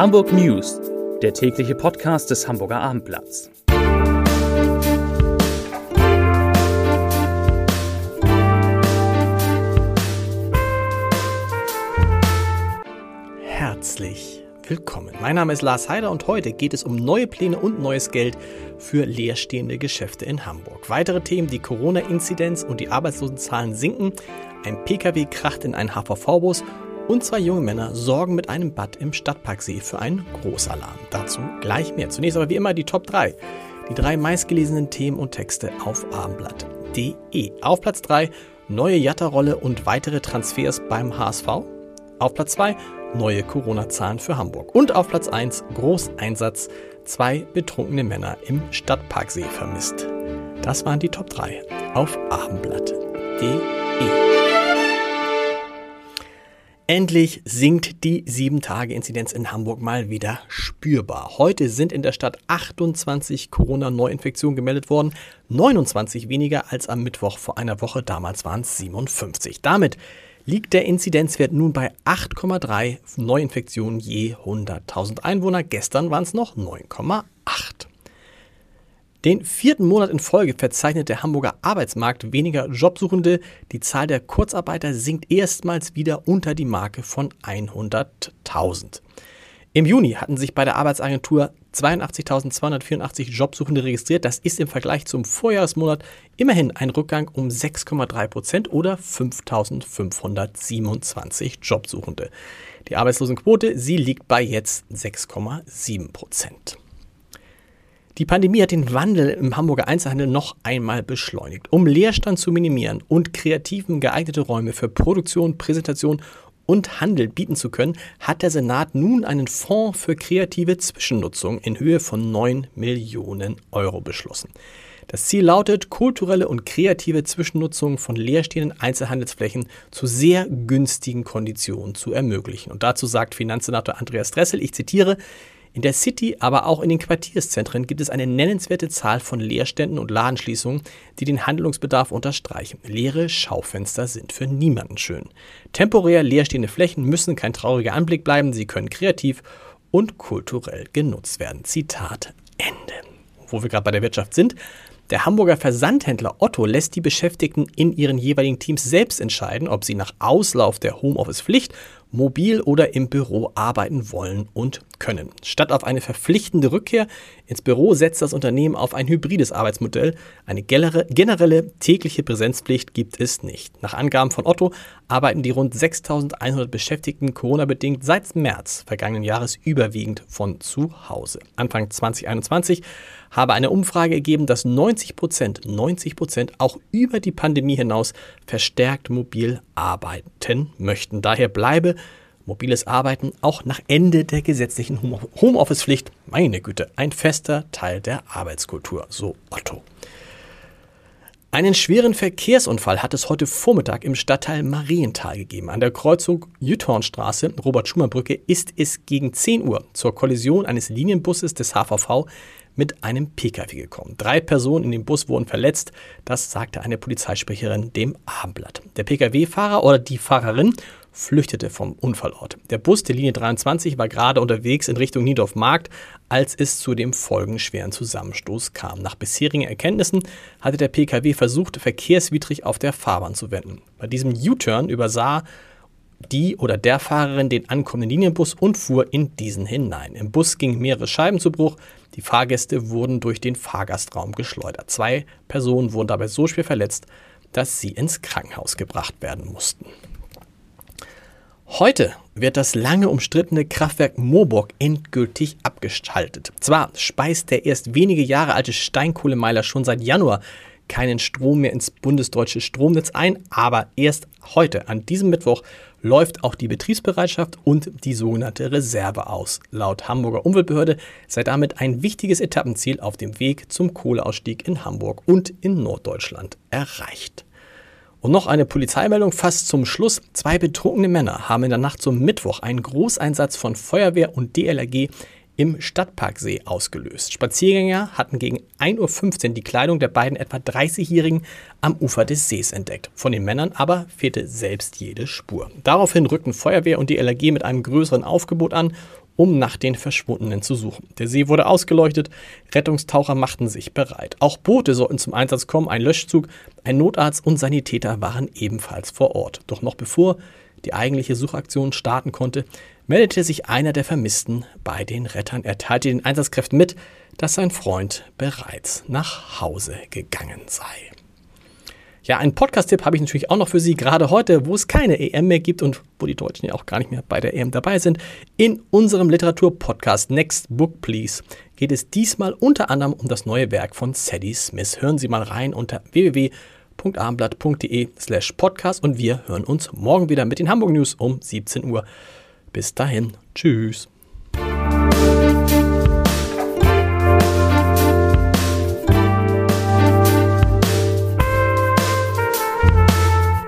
Hamburg News, der tägliche Podcast des Hamburger Abendblatts. Herzlich willkommen. Mein Name ist Lars Heider und heute geht es um neue Pläne und neues Geld für leerstehende Geschäfte in Hamburg. Weitere Themen, die Corona-Inzidenz und die Arbeitslosenzahlen sinken, ein Pkw kracht in einen HVV-Bus und zwei junge Männer sorgen mit einem Bad im Stadtparksee für einen Großalarm. Dazu gleich mehr. Zunächst aber wie immer die Top 3. Die drei meistgelesenen Themen und Texte auf abendblatt.de. Auf Platz 3 neue Jatta-Rolle und weitere Transfers beim HSV. Auf Platz 2 neue Corona-Zahlen für Hamburg. Und auf Platz 1 Großeinsatz, zwei betrunkene Männer im Stadtparksee vermisst. Das waren die Top 3 auf abendblatt.de. Endlich sinkt die 7-Tage-Inzidenz in Hamburg mal wieder spürbar. Heute sind in der Stadt 28 Corona-Neuinfektionen gemeldet worden, 29 weniger als am Mittwoch vor einer Woche, damals waren es 57. Damit liegt der Inzidenzwert nun bei 8,3 Neuinfektionen je 100.000 Einwohner. Gestern waren es noch 9,8. Den vierten Monat in Folge verzeichnet der Hamburger Arbeitsmarkt weniger Jobsuchende. Die Zahl der Kurzarbeiter sinkt erstmals wieder unter die Marke von 100.000. Im Juni hatten sich bei der Arbeitsagentur 82.284 Jobsuchende registriert. Das ist im Vergleich zum Vorjahresmonat immerhin ein Rückgang um 6,3 Prozent oder 5.527 Jobsuchende. Die Arbeitslosenquote, sie liegt bei jetzt 6,7 Prozent. Die Pandemie hat den Wandel im Hamburger Einzelhandel noch einmal beschleunigt. Um Leerstand zu minimieren und Kreativen geeignete Räume für Produktion, Präsentation und Handel bieten zu können, hat der Senat nun einen Fonds für kreative Zwischennutzung in Höhe von 9 Millionen Euro beschlossen. Das Ziel lautet, kulturelle und kreative Zwischennutzung von leerstehenden Einzelhandelsflächen zu sehr günstigen Konditionen zu ermöglichen. Und dazu sagt Finanzsenator Andreas Dressel, ich zitiere, in der City, aber auch in den Quartierszentren gibt es eine nennenswerte Zahl von Leerständen und Ladenschließungen, die den Handlungsbedarf unterstreichen. Leere Schaufenster sind für niemanden schön. Temporär leerstehende Flächen müssen kein trauriger Anblick bleiben, sie können kreativ und kulturell genutzt werden. Zitat Ende. Wo wir gerade bei der Wirtschaft sind, der Hamburger Versandhändler Otto lässt die Beschäftigten in ihren jeweiligen Teams selbst entscheiden, ob sie nach Auslauf der Homeoffice-Pflicht mobil oder im Büro arbeiten wollen und können. Statt auf eine verpflichtende Rückkehr ins Büro setzt das Unternehmen auf ein hybrides Arbeitsmodell. Eine generelle tägliche Präsenzpflicht gibt es nicht. Nach Angaben von Otto arbeiten die rund 6100 Beschäftigten Corona-bedingt seit März vergangenen Jahres überwiegend von zu Hause. Anfang 2021 habe eine Umfrage ergeben, dass 90 Prozent, 90 Prozent auch über die Pandemie hinaus verstärkt mobil arbeiten möchten. Daher bleibe mobiles Arbeiten auch nach Ende der gesetzlichen Homeoffice-Pflicht, meine Güte, ein fester Teil der Arbeitskultur, so Otto. Einen schweren Verkehrsunfall hat es heute Vormittag im Stadtteil Marienthal gegeben. An der Kreuzung Jütornstraße, Robert-Schumann-Brücke, ist es gegen 10 Uhr zur Kollision eines Linienbusses des HVV mit einem Pkw gekommen. Drei Personen in dem Bus wurden verletzt, das sagte eine Polizeisprecherin dem Abendblatt. Der Pkw-Fahrer oder die Fahrerin flüchtete vom Unfallort. Der Bus der Linie 23 war gerade unterwegs in Richtung Niedorf Markt, als es zu dem folgenschweren Zusammenstoß kam. Nach bisherigen Erkenntnissen hatte der Pkw versucht, verkehrswidrig auf der Fahrbahn zu wenden. Bei diesem U-Turn übersah die oder der Fahrerin den ankommenden Linienbus und fuhr in diesen hinein. Im Bus gingen mehrere Scheiben zu Bruch. Die Fahrgäste wurden durch den Fahrgastraum geschleudert. Zwei Personen wurden dabei so schwer verletzt, dass sie ins Krankenhaus gebracht werden mussten. Heute wird das lange umstrittene Kraftwerk Moorburg endgültig abgeschaltet. Zwar speist der erst wenige Jahre alte Steinkohlemeiler schon seit Januar keinen Strom mehr ins bundesdeutsche Stromnetz ein, aber erst heute, an diesem Mittwoch, läuft auch die Betriebsbereitschaft und die sogenannte Reserve aus. Laut Hamburger Umweltbehörde sei damit ein wichtiges Etappenziel auf dem Weg zum Kohleausstieg in Hamburg und in Norddeutschland erreicht. Und noch eine Polizeimeldung fast zum Schluss. Zwei betrunkene Männer haben in der Nacht zum Mittwoch einen Großeinsatz von Feuerwehr und DLRG im Stadtparksee ausgelöst. Spaziergänger hatten gegen 1.15 Uhr die Kleidung der beiden etwa 30-Jährigen am Ufer des Sees entdeckt. Von den Männern aber fehlte selbst jede Spur. Daraufhin rückten Feuerwehr und die LRG mit einem größeren Aufgebot an um nach den Verschwundenen zu suchen. Der See wurde ausgeleuchtet, Rettungstaucher machten sich bereit. Auch Boote sollten zum Einsatz kommen, ein Löschzug, ein Notarzt und Sanitäter waren ebenfalls vor Ort. Doch noch bevor die eigentliche Suchaktion starten konnte, meldete sich einer der Vermissten bei den Rettern. Er teilte den Einsatzkräften mit, dass sein Freund bereits nach Hause gegangen sei. Ja, einen Podcast-Tipp habe ich natürlich auch noch für Sie, gerade heute, wo es keine EM mehr gibt und wo die Deutschen ja auch gar nicht mehr bei der EM dabei sind. In unserem Literaturpodcast Next Book Please geht es diesmal unter anderem um das neue Werk von Sadie Smith. Hören Sie mal rein unter www.abendblatt.de slash podcast und wir hören uns morgen wieder mit den Hamburg News um 17 Uhr. Bis dahin, tschüss.